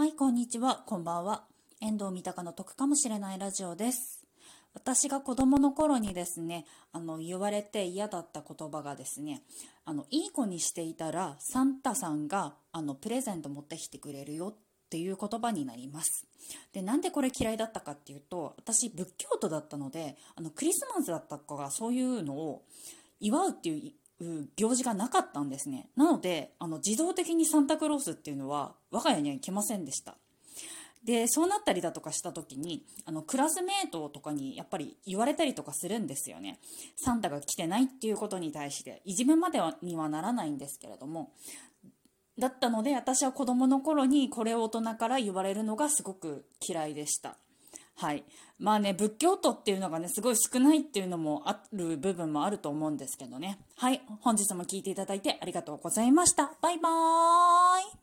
はい、こんにちは、こんばんは。遠藤三鷹の得かもしれないラジオです。私が子供の頃にですね、あの、言われて嫌だった言葉がですね、あの、いい子にしていたら、サンタさんが、あの、プレゼント持ってきてくれるよっていう言葉になります。で、なんでこれ嫌いだったかっていうと、私、仏教徒だったので、あの、クリスマスだったかそういうのを祝うっていう行事がなかったんですね。なので、あの、自動的にサンタクロースっていうのは、我が家には来ませんでした。で、そうなったりだとかした時に、あの、クラスメートとかにやっぱり言われたりとかするんですよね。サンタが来てないっていうことに対して、いじめまではにはならないんですけれども、だったので、私は子供の頃にこれを大人から言われるのがすごく嫌いでした。はい。まあね、仏教徒っていうのがね、すごい少ないっていうのもある部分もあると思うんですけどね。はい。本日も聞いていただいてありがとうございました。バイバーイ。